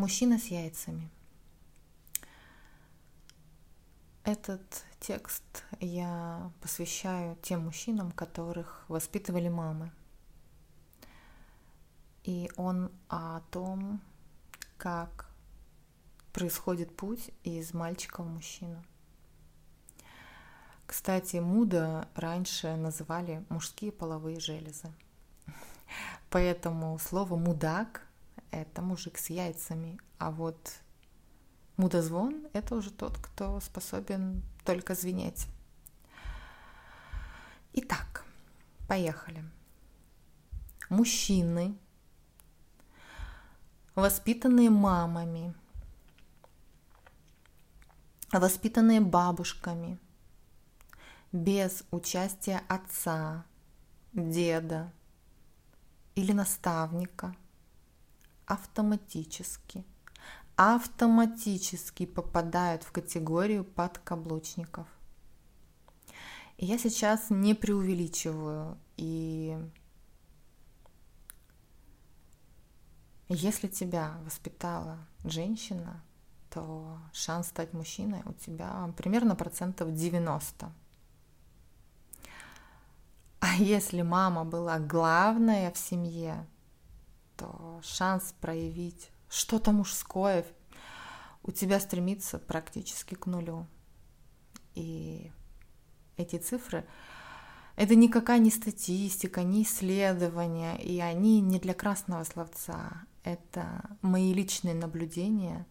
Мужчина с яйцами. Этот текст я посвящаю тем мужчинам, которых воспитывали мамы. И он о том, как происходит путь из мальчика в мужчину. Кстати, муда раньше называли мужские половые железы. Поэтому слово мудак – это мужик с яйцами, а вот мудозвон – это уже тот, кто способен только звенеть. Итак, поехали. Мужчины, воспитанные мамами, воспитанные бабушками, без участия отца, деда или наставника, автоматически, автоматически попадают в категорию подкаблучников. И я сейчас не преувеличиваю и Если тебя воспитала женщина, то шанс стать мужчиной у тебя примерно процентов 90. А если мама была главная в семье, шанс проявить что-то мужское у тебя стремится практически к нулю. И эти цифры это никакая не статистика, не исследования, и они не для красного словца это мои личные наблюдения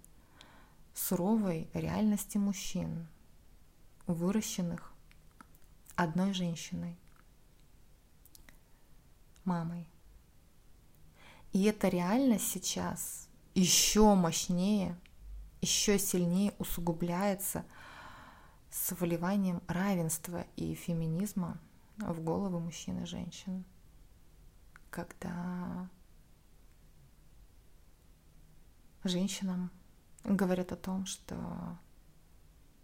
суровой реальности мужчин, выращенных одной женщиной, мамой. И эта реальность сейчас еще мощнее, еще сильнее усугубляется с вливанием равенства и феминизма в головы мужчин и женщин, когда женщинам говорят о том, что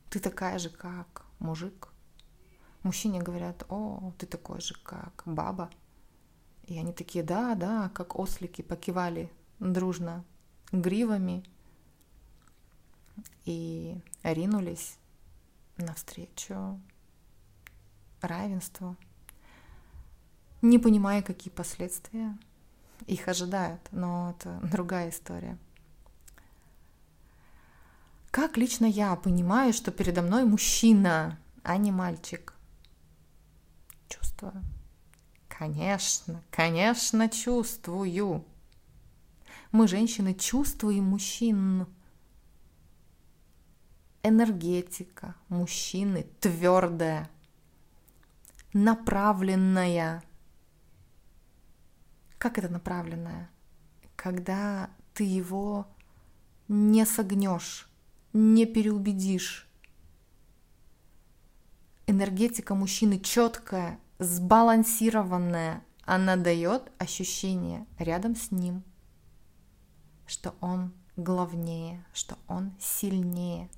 ты такая же, как мужик. Мужчине говорят, о, ты такой же, как баба. И они такие, да, да, как ослики покивали дружно гривами и ринулись навстречу равенству, не понимая, какие последствия их ожидают. Но это другая история. Как лично я понимаю, что передо мной мужчина, а не мальчик? Чувствую. Конечно, конечно, чувствую. Мы, женщины, чувствуем мужчин. Энергетика мужчины твердая, направленная. Как это направленная? Когда ты его не согнешь, не переубедишь. Энергетика мужчины четкая, сбалансированная. Она дает ощущение рядом с ним, что он главнее, что он сильнее.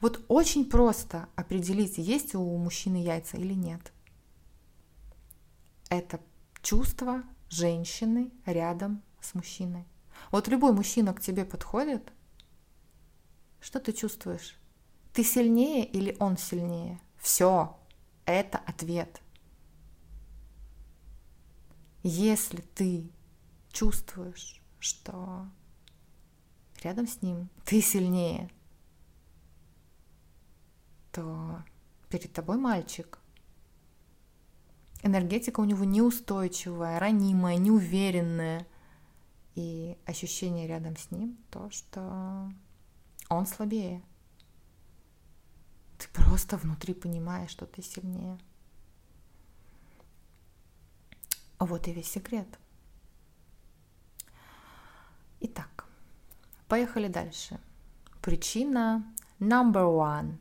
Вот очень просто определить, есть у мужчины яйца или нет. Это чувство женщины рядом с мужчиной. Вот любой мужчина к тебе подходит, что ты чувствуешь? Ты сильнее или он сильнее? Все, это ответ. Если ты чувствуешь, что рядом с ним ты сильнее, то перед тобой мальчик. Энергетика у него неустойчивая, ранимая, неуверенная. И ощущение рядом с ним то, что он слабее. Ты просто внутри понимаешь, что ты сильнее. Вот и весь секрет. Итак, поехали дальше. Причина number one,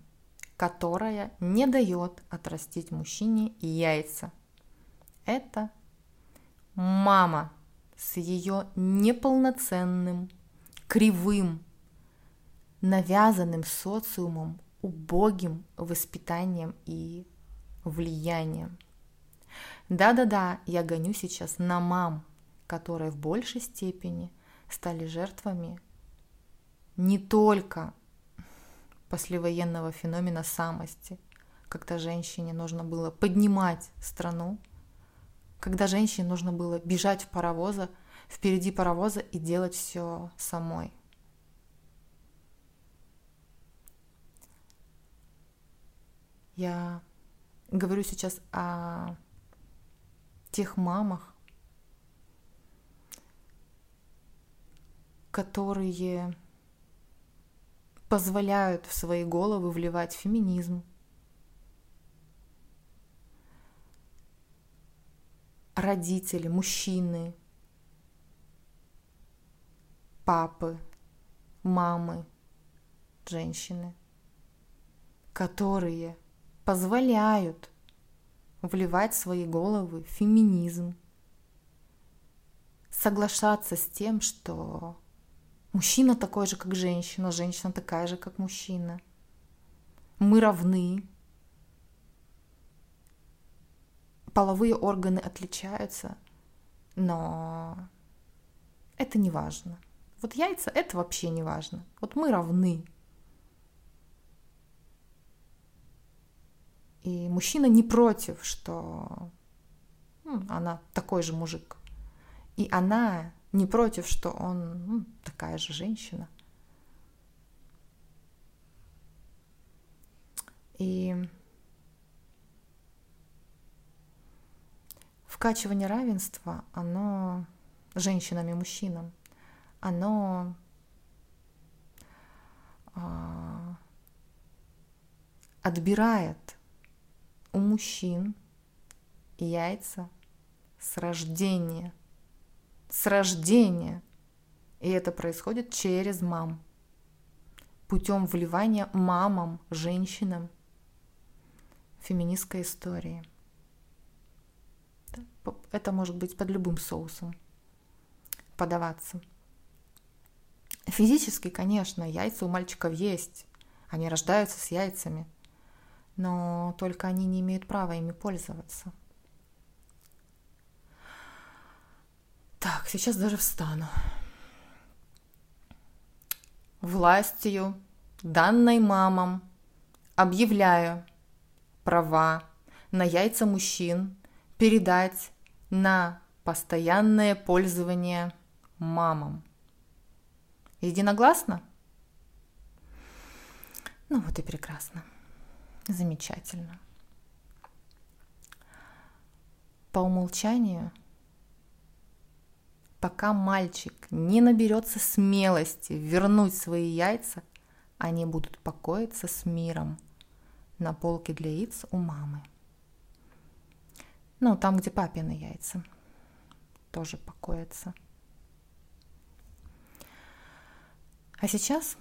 которая не дает отрастить мужчине яйца. Это мама с ее неполноценным, кривым, навязанным социумом, убогим воспитанием и влиянием. Да-да-да, я гоню сейчас на мам, которые в большей степени стали жертвами не только послевоенного феномена самости, когда женщине нужно было поднимать страну, когда женщине нужно было бежать в паровоза, впереди паровоза и делать все самой. Я говорю сейчас о тех мамах, которые позволяют в свои головы вливать феминизм, родители, мужчины, папы, мамы, женщины, которые позволяют вливать в свои головы феминизм, соглашаться с тем, что мужчина такой же, как женщина, женщина такая же, как мужчина. Мы равны. Половые органы отличаются, но это не важно. Вот яйца это вообще не важно. Вот мы равны. И мужчина не против, что ну, она такой же мужик. И она не против, что он ну, такая же женщина. И вкачивание равенства, оно женщинам и мужчинам, оно а, отбирает у мужчин яйца с рождения. С рождения. И это происходит через мам. Путем вливания мамам, женщинам феминистской истории. Это может быть под любым соусом подаваться. Физически, конечно, яйца у мальчиков есть. Они рождаются с яйцами но только они не имеют права ими пользоваться. Так, сейчас даже встану. Властью, данной мамам, объявляю права на яйца мужчин передать на постоянное пользование мамам. Единогласно? Ну вот и прекрасно. Замечательно. По умолчанию, пока мальчик не наберется смелости вернуть свои яйца, они будут покоиться с миром на полке для яиц у мамы. Ну, там, где папины яйца, тоже покоятся. А сейчас,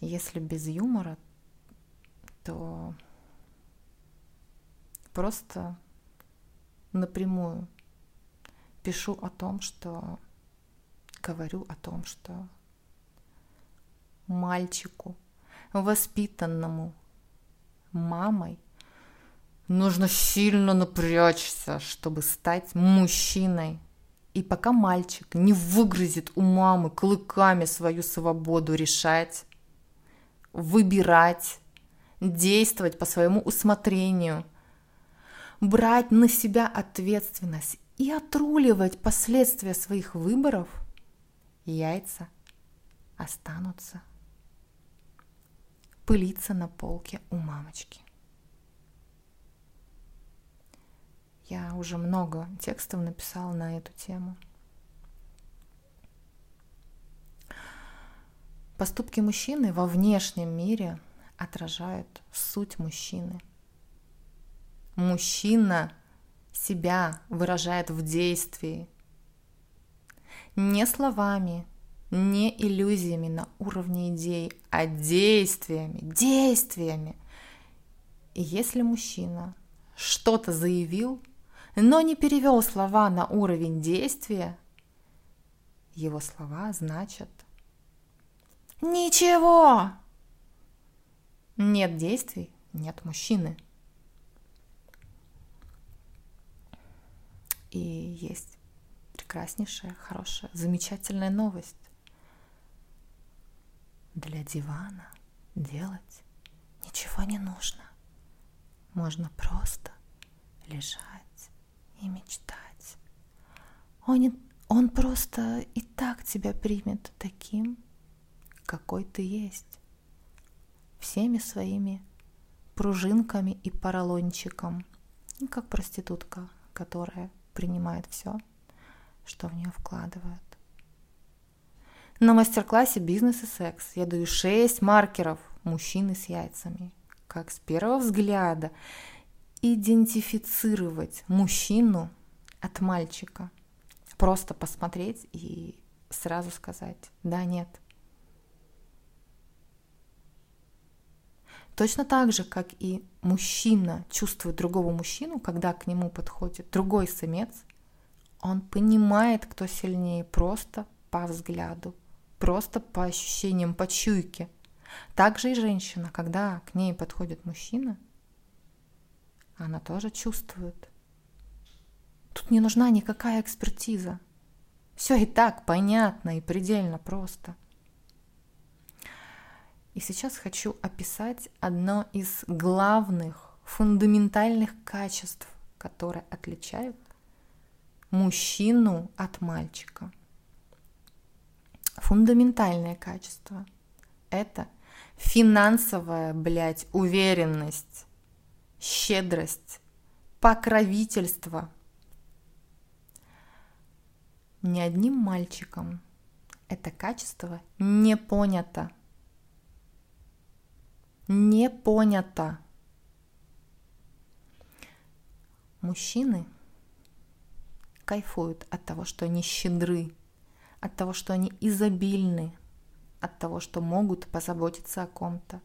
если без юмора, то просто напрямую пишу о том, что говорю о том, что мальчику, воспитанному мамой, нужно сильно напрячься, чтобы стать мужчиной. И пока мальчик не выгрызет у мамы клыками свою свободу решать, выбирать, действовать по своему усмотрению, брать на себя ответственность и отруливать последствия своих выборов, яйца останутся пылиться на полке у мамочки. Я уже много текстов написала на эту тему. Поступки мужчины во внешнем мире – отражают суть мужчины. Мужчина себя выражает в действии. Не словами, не иллюзиями на уровне идей, а действиями, действиями. И если мужчина что-то заявил, но не перевел слова на уровень действия, его слова значат «Ничего!» Нет действий, нет мужчины. И есть прекраснейшая, хорошая, замечательная новость. для дивана делать ничего не нужно. Можно просто лежать и мечтать. Он, он просто и так тебя примет таким, какой ты есть. Всеми своими пружинками и поролончиком. Как проститутка, которая принимает все, что в нее вкладывают. На мастер-классе «Бизнес и секс» я даю 6 маркеров мужчины с яйцами. Как с первого взгляда идентифицировать мужчину от мальчика. Просто посмотреть и сразу сказать «да, нет». Точно так же, как и мужчина чувствует другого мужчину, когда к нему подходит другой самец, он понимает, кто сильнее просто по взгляду просто по ощущениям, по чуйке. Также и женщина, когда к ней подходит мужчина, она тоже чувствует. Тут не нужна никакая экспертиза. Все и так понятно и предельно просто. И сейчас хочу описать одно из главных, фундаментальных качеств, которые отличают мужчину от мальчика – фундаментальное качество. Это финансовая, блядь, уверенность, щедрость, покровительство. Ни одним мальчиком это качество не понято. Не понято. Мужчины кайфуют от того, что они щедры, от того, что они изобильны, от того, что могут позаботиться о ком-то.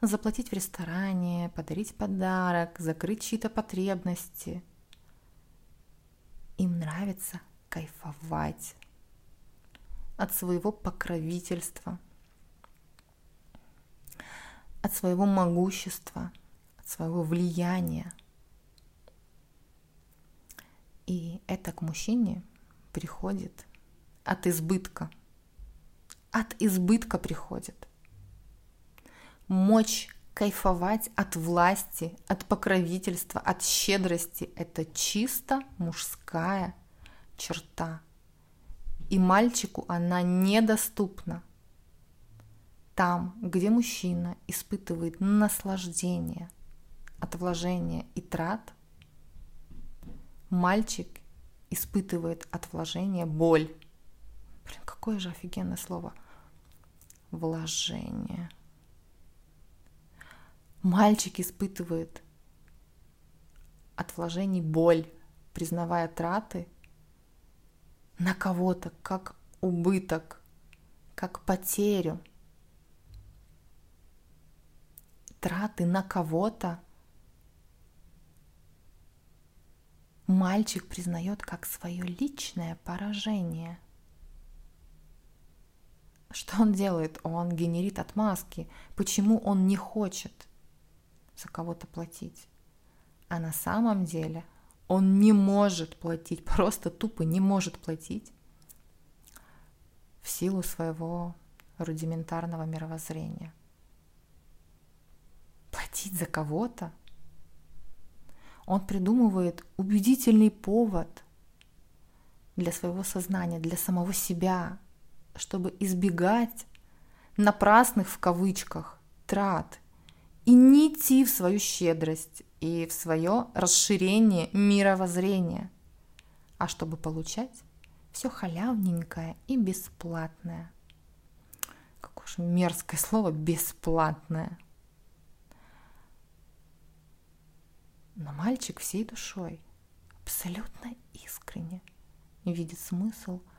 Заплатить в ресторане, подарить подарок, закрыть чьи-то потребности. Им нравится кайфовать от своего покровительства, от своего могущества, от своего влияния. И это к мужчине приходит от избытка. От избытка приходит. Мочь кайфовать от власти, от покровительства, от щедрости – это чисто мужская черта. И мальчику она недоступна. Там, где мужчина испытывает наслаждение от вложения и трат, мальчик испытывает от вложения боль. Блин, какое же офигенное слово. Вложение. Мальчик испытывает от вложений боль, признавая траты на кого-то как убыток, как потерю. Траты на кого-то мальчик признает как свое личное поражение – что он делает? Он генерит отмазки. Почему он не хочет за кого-то платить? А на самом деле он не может платить, просто тупо не может платить в силу своего рудиментарного мировоззрения. Платить за кого-то? Он придумывает убедительный повод для своего сознания, для самого себя, чтобы избегать напрасных в кавычках трат и не идти в свою щедрость и в свое расширение мировоззрения, а чтобы получать все халявненькое и бесплатное. Какое же мерзкое слово бесплатное. Но мальчик всей душой, абсолютно искренне видит смысл –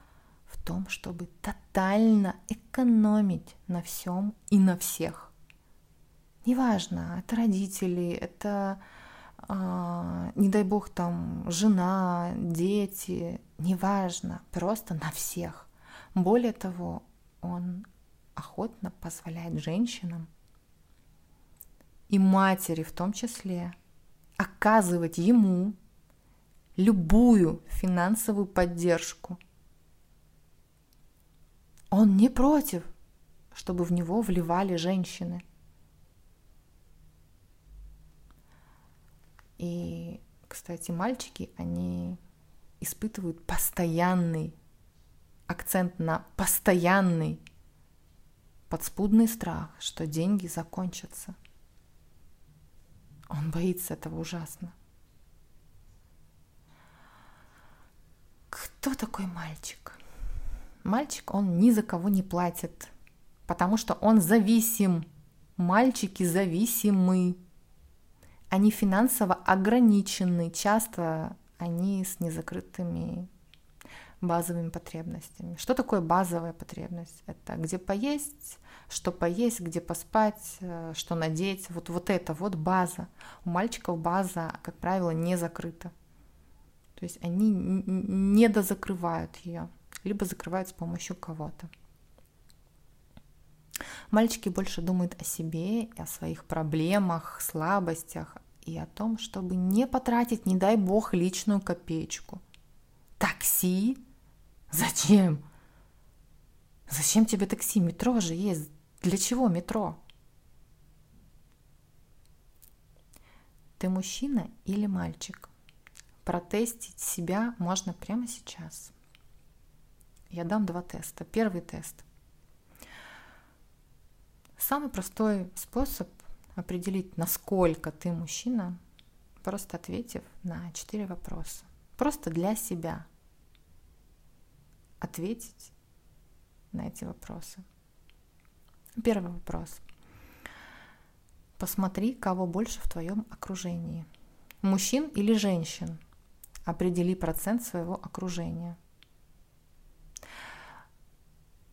в том, чтобы тотально экономить на всем и на всех. Неважно, это родители, это, э, не дай бог, там, жена, дети, неважно, просто на всех. Более того, он охотно позволяет женщинам и матери в том числе оказывать ему любую финансовую поддержку – он не против, чтобы в него вливали женщины. И, кстати, мальчики, они испытывают постоянный акцент на постоянный подспудный страх, что деньги закончатся. Он боится этого ужасно. Кто такой мальчик? Мальчик, он ни за кого не платит, потому что он зависим. Мальчики зависимы. Они финансово ограничены. Часто они с незакрытыми базовыми потребностями. Что такое базовая потребность? Это где поесть, что поесть, где поспать, э, что надеть. Вот, вот это вот база. У мальчиков база, как правило, не закрыта. То есть они не дозакрывают ее, либо закрывают с помощью кого-то. Мальчики больше думают о себе, о своих проблемах, слабостях и о том, чтобы не потратить, не дай бог, личную копеечку. Такси? Зачем? Зачем тебе такси? Метро же есть. Для чего метро? Ты мужчина или мальчик? Протестить себя можно прямо сейчас. Я дам два теста. Первый тест. Самый простой способ определить, насколько ты мужчина, просто ответив на четыре вопроса. Просто для себя ответить на эти вопросы. Первый вопрос. Посмотри, кого больше в твоем окружении. Мужчин или женщин? определи процент своего окружения.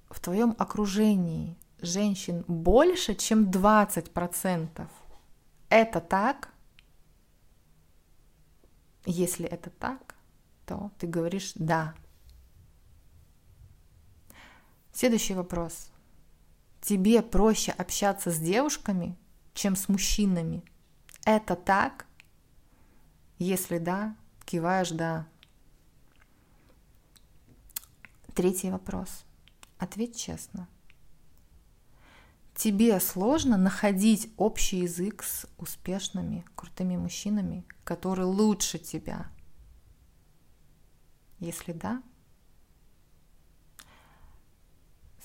В твоем окружении женщин больше, чем 20%. Это так? Если это так, то ты говоришь «да». Следующий вопрос. Тебе проще общаться с девушками, чем с мужчинами? Это так? Если да, Киваешь, да. Третий вопрос. Ответь честно. Тебе сложно находить общий язык с успешными, крутыми мужчинами, которые лучше тебя? Если да,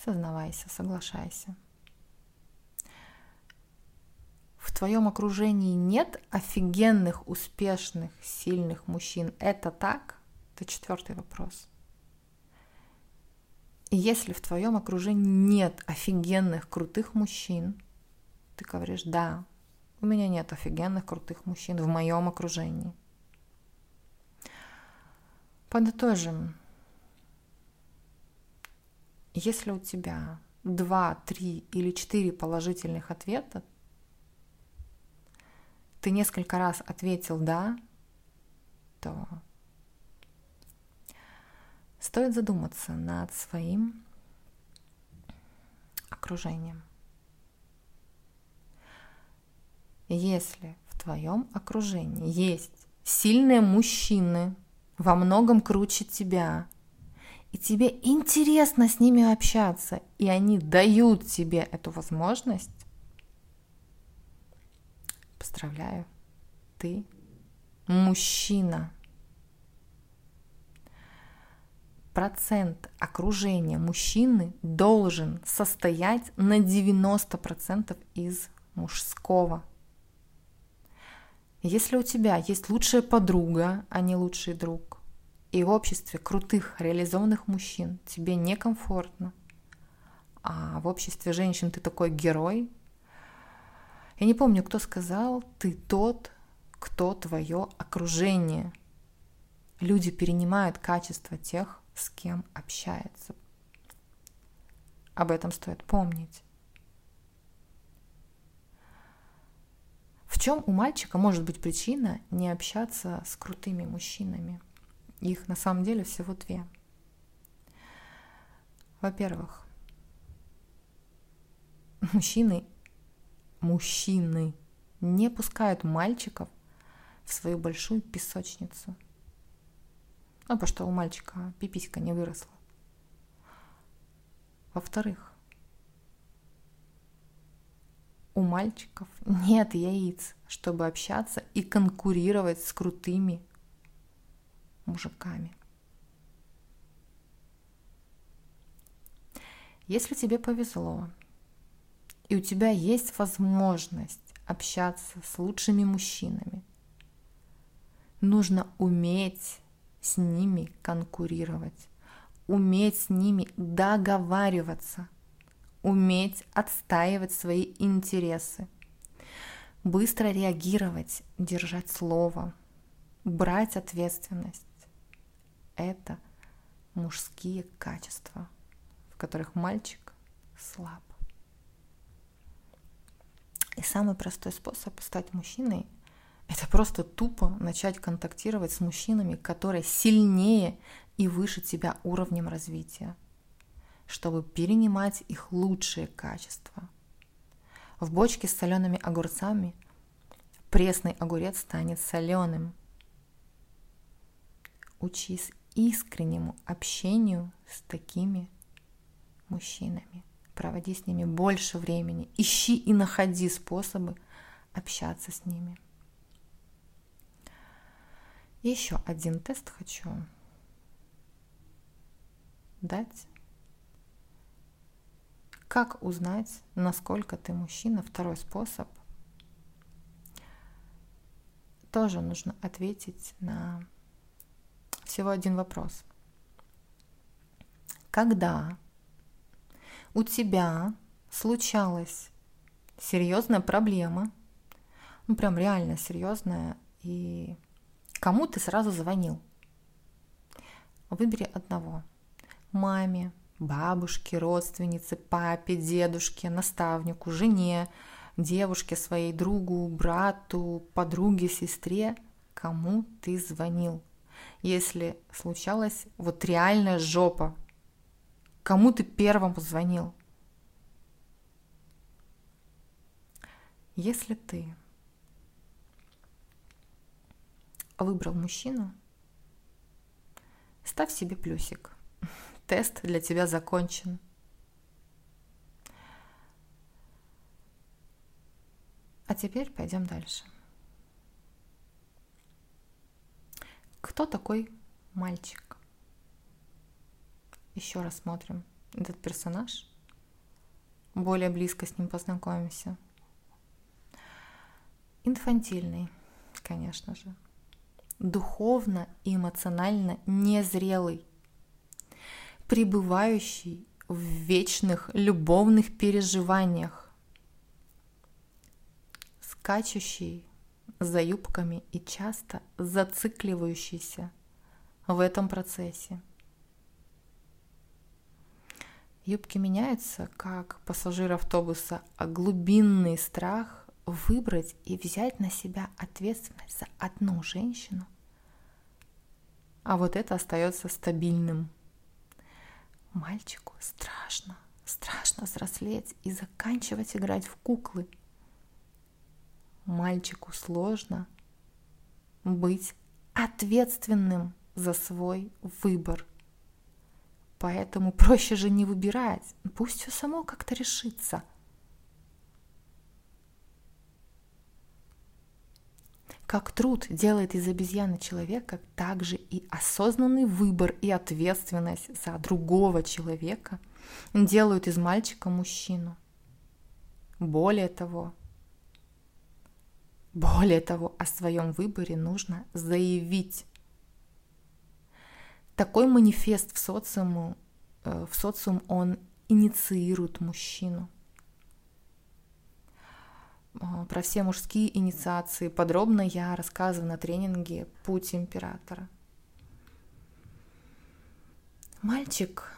сознавайся, соглашайся в твоем окружении нет офигенных, успешных, сильных мужчин, это так? Это четвертый вопрос. И если в твоем окружении нет офигенных, крутых мужчин, ты говоришь, да, у меня нет офигенных, крутых мужчин в моем окружении. Подытожим. Если у тебя два, три или четыре положительных ответа, ты несколько раз ответил «да», то стоит задуматься над своим окружением. Если в твоем окружении есть сильные мужчины, во многом круче тебя, и тебе интересно с ними общаться, и они дают тебе эту возможность, Поздравляю, ты мужчина. Процент окружения мужчины должен состоять на 90% из мужского. Если у тебя есть лучшая подруга, а не лучший друг, и обществе крутых, реализованных мужчин тебе некомфортно, а в обществе женщин ты такой герой, я не помню, кто сказал, ты тот, кто твое окружение. Люди перенимают качество тех, с кем общаются. Об этом стоит помнить. В чем у мальчика может быть причина не общаться с крутыми мужчинами? Их на самом деле всего две. Во-первых, мужчины мужчины не пускают мальчиков в свою большую песочницу. Ну, потому что у мальчика пиписька не выросла. Во-вторых, у мальчиков нет яиц, чтобы общаться и конкурировать с крутыми мужиками. Если тебе повезло, и у тебя есть возможность общаться с лучшими мужчинами, нужно уметь с ними конкурировать, уметь с ними договариваться, уметь отстаивать свои интересы, быстро реагировать, держать слово, брать ответственность. Это мужские качества, в которых мальчик слаб. И самый простой способ стать мужчиной – это просто тупо начать контактировать с мужчинами, которые сильнее и выше тебя уровнем развития, чтобы перенимать их лучшие качества. В бочке с солеными огурцами пресный огурец станет соленым. Учись искреннему общению с такими мужчинами. Проводи с ними больше времени. Ищи и находи способы общаться с ними. Еще один тест хочу дать. Как узнать, насколько ты мужчина? Второй способ. Тоже нужно ответить на всего один вопрос. Когда у тебя случалась серьезная проблема, ну прям реально серьезная, и Кому ты сразу звонил? Выбери одного. Маме, бабушке, родственнице, папе, дедушке, наставнику, жене, девушке своей, другу, брату, подруге, сестре. Кому ты звонил? Если случалась вот реальная жопа, кому ты первым позвонил? Если ты выбрал мужчину, ставь себе плюсик. Тест для тебя закончен. А теперь пойдем дальше. Кто такой мальчик? Еще раз смотрим этот персонаж. Более близко с ним познакомимся. Инфантильный, конечно же духовно и эмоционально незрелый, пребывающий в вечных любовных переживаниях, скачущий за юбками и часто зацикливающийся в этом процессе. Юбки меняются, как пассажир автобуса, а глубинный страх выбрать и взять на себя ответственность за одну женщину, а вот это остается стабильным. Мальчику страшно, страшно взрослеть и заканчивать играть в куклы. Мальчику сложно быть ответственным за свой выбор. Поэтому проще же не выбирать, пусть все само как-то решится – Как труд делает из обезьяны человека, так же и осознанный выбор и ответственность за другого человека делают из мальчика мужчину. Более того, более того, о своем выборе нужно заявить. Такой манифест в социуму, э, в социум он инициирует мужчину – а, про все мужские инициации подробно я рассказываю на тренинге «Путь императора». Мальчик,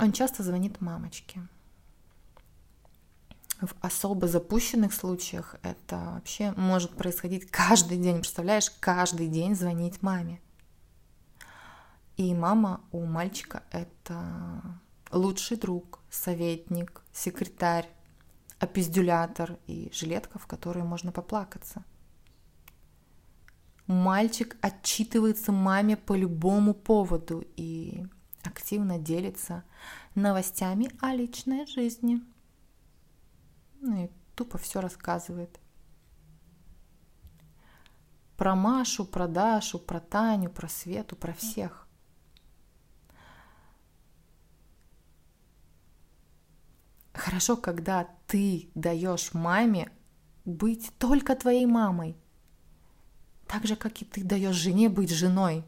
он часто звонит мамочке. В особо запущенных случаях это вообще может происходить каждый день. Представляешь, каждый день звонить маме. И мама у мальчика это лучший друг, советник, секретарь, опиздюлятор и жилетка, в которой можно поплакаться. Мальчик отчитывается маме по любому поводу и активно делится новостями о личной жизни. Ну и тупо все рассказывает. Про Машу, про Дашу, про Таню, про Свету, про всех. Хорошо, когда ты даешь маме быть только твоей мамой. Так же, как и ты даешь жене быть женой.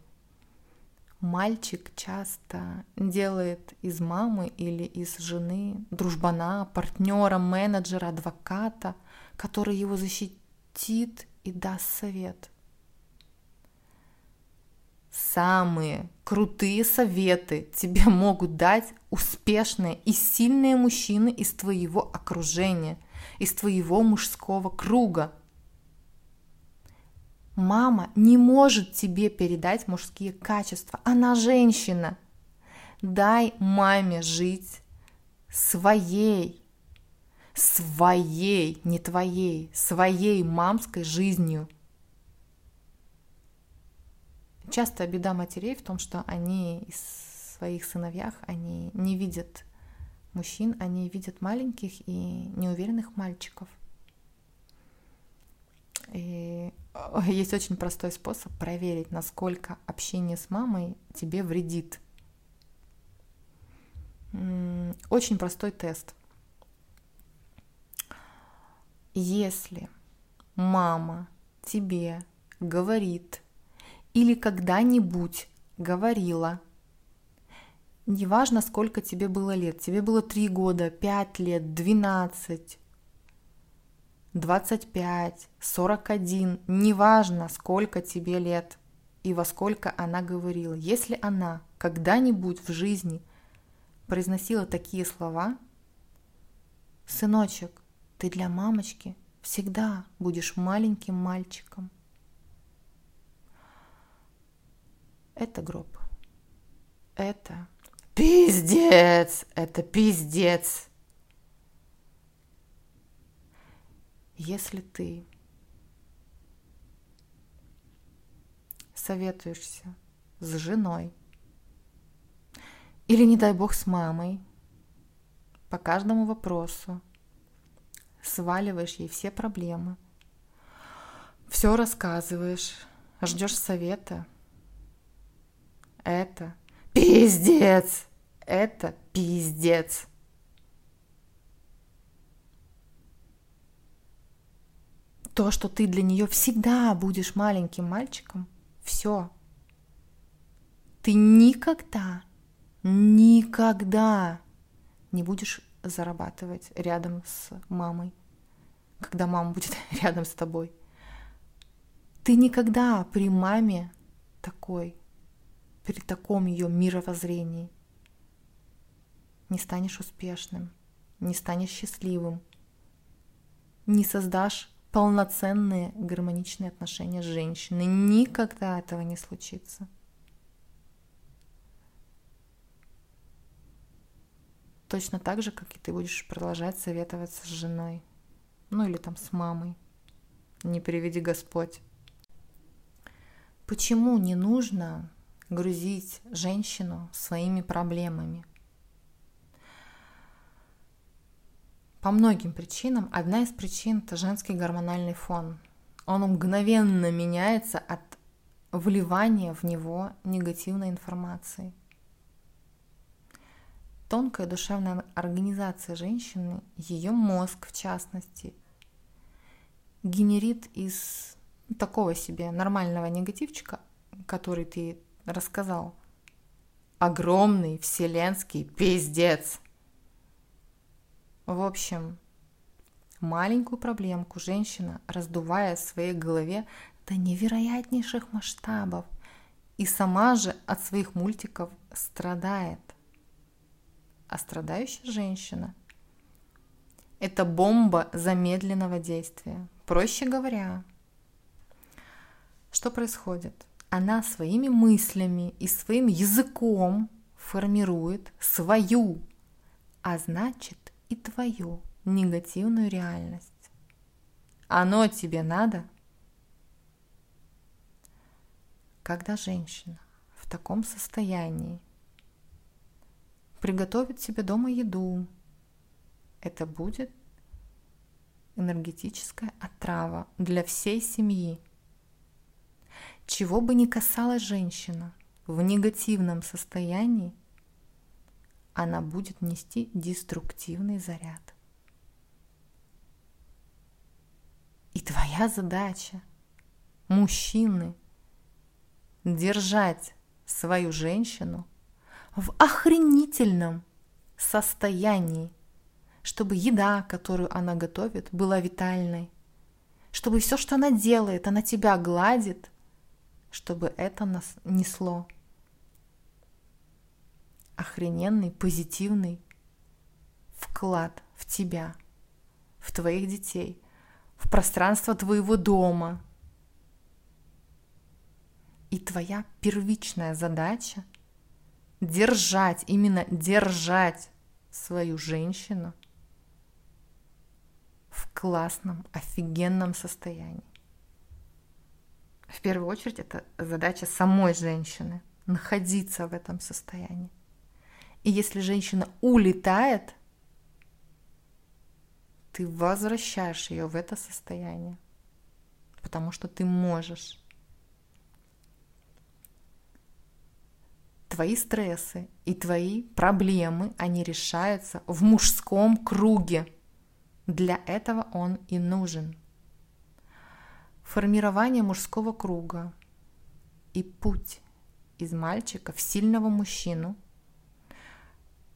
Мальчик часто делает из мамы или из жены дружбана, партнера, менеджера, адвоката, который его защитит и даст совет. Самые крутые советы тебе могут дать успешные и сильные мужчины из твоего окружения, из твоего мужского круга. Мама не может тебе передать мужские качества. Она женщина. Дай маме жить своей, своей, не твоей, своей мамской жизнью – Часто беда матерей в том, что они из своих сыновьях, они не видят мужчин, они видят маленьких и неуверенных мальчиков. И есть очень простой способ проверить, насколько общение с мамой тебе вредит. Очень простой тест. Если мама тебе говорит или когда-нибудь говорила. Неважно, сколько тебе было лет, тебе было 3 года, 5 лет, 12, 25, 41, неважно, сколько тебе лет и во сколько она говорила. Если она когда-нибудь в жизни произносила такие слова, сыночек, ты для мамочки всегда будешь маленьким мальчиком – Это гроб. Это пиздец. Это пиздец. Если ты советуешься с женой или, не дай бог, с мамой по каждому вопросу, сваливаешь ей все проблемы, все рассказываешь, ждешь совета – это пиздец. Это пиздец. То, что ты для нее всегда будешь маленьким мальчиком, все. Ты никогда, никогда не будешь зарабатывать рядом с мамой, когда мама будет рядом с тобой. Ты никогда при маме такой при таком ее мировоззрении. Не станешь успешным, не станешь счастливым, не создашь полноценные гармоничные отношения с женщиной. Никогда этого не случится. Точно так же, как и ты будешь продолжать советоваться с женой. Ну или там с мамой. Не приведи Господь. Почему не нужно грузить женщину своими проблемами. По многим причинам. Одна из причин – это женский гормональный фон. Он мгновенно меняется от вливания в него негативной информации. Тонкая душевная организация женщины, ее мозг в частности, генерит из такого себе нормального негативчика, который ты рассказал. Огромный вселенский пиздец. В общем, маленькую проблемку женщина, раздувая в своей голове до невероятнейших масштабов, и сама же от своих мультиков страдает. А страдающая женщина – это бомба замедленного действия. Проще говоря, что происходит? она своими мыслями и своим языком формирует свою, а значит и твою негативную реальность. Оно тебе надо? Когда женщина в таком состоянии приготовит себе дома еду, это будет энергетическая отрава для всей семьи. Чего бы ни касалась женщина в негативном состоянии, она будет нести деструктивный заряд. И твоя задача, мужчины, держать свою женщину в охренительном состоянии, чтобы еда, которую она готовит, была витальной, чтобы все, что она делает, она тебя гладит, чтобы это нас несло охрененный, позитивный вклад в тебя, в твоих детей, в пространство твоего дома. И твоя первичная задача держать, именно держать свою женщину в классном, офигенном состоянии. В первую очередь это задача самой женщины находиться в этом состоянии. И если женщина улетает, ты возвращаешь ее в это состояние, потому что ты можешь. Твои стрессы и твои проблемы, они решаются в мужском круге. Для этого он и нужен. Формирование мужского круга и путь из мальчика в сильного мужчину –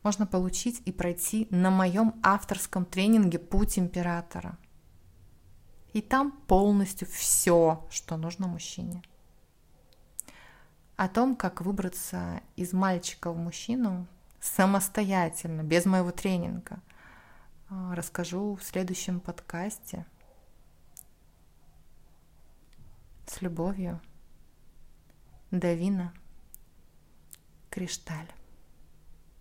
можно получить и пройти на моем авторском тренинге «Путь императора». И там полностью все, что нужно мужчине. О том, как выбраться из мальчика в мужчину самостоятельно, без моего тренинга, а, расскажу в следующем подкасте. С любовью. Давина Кришталь.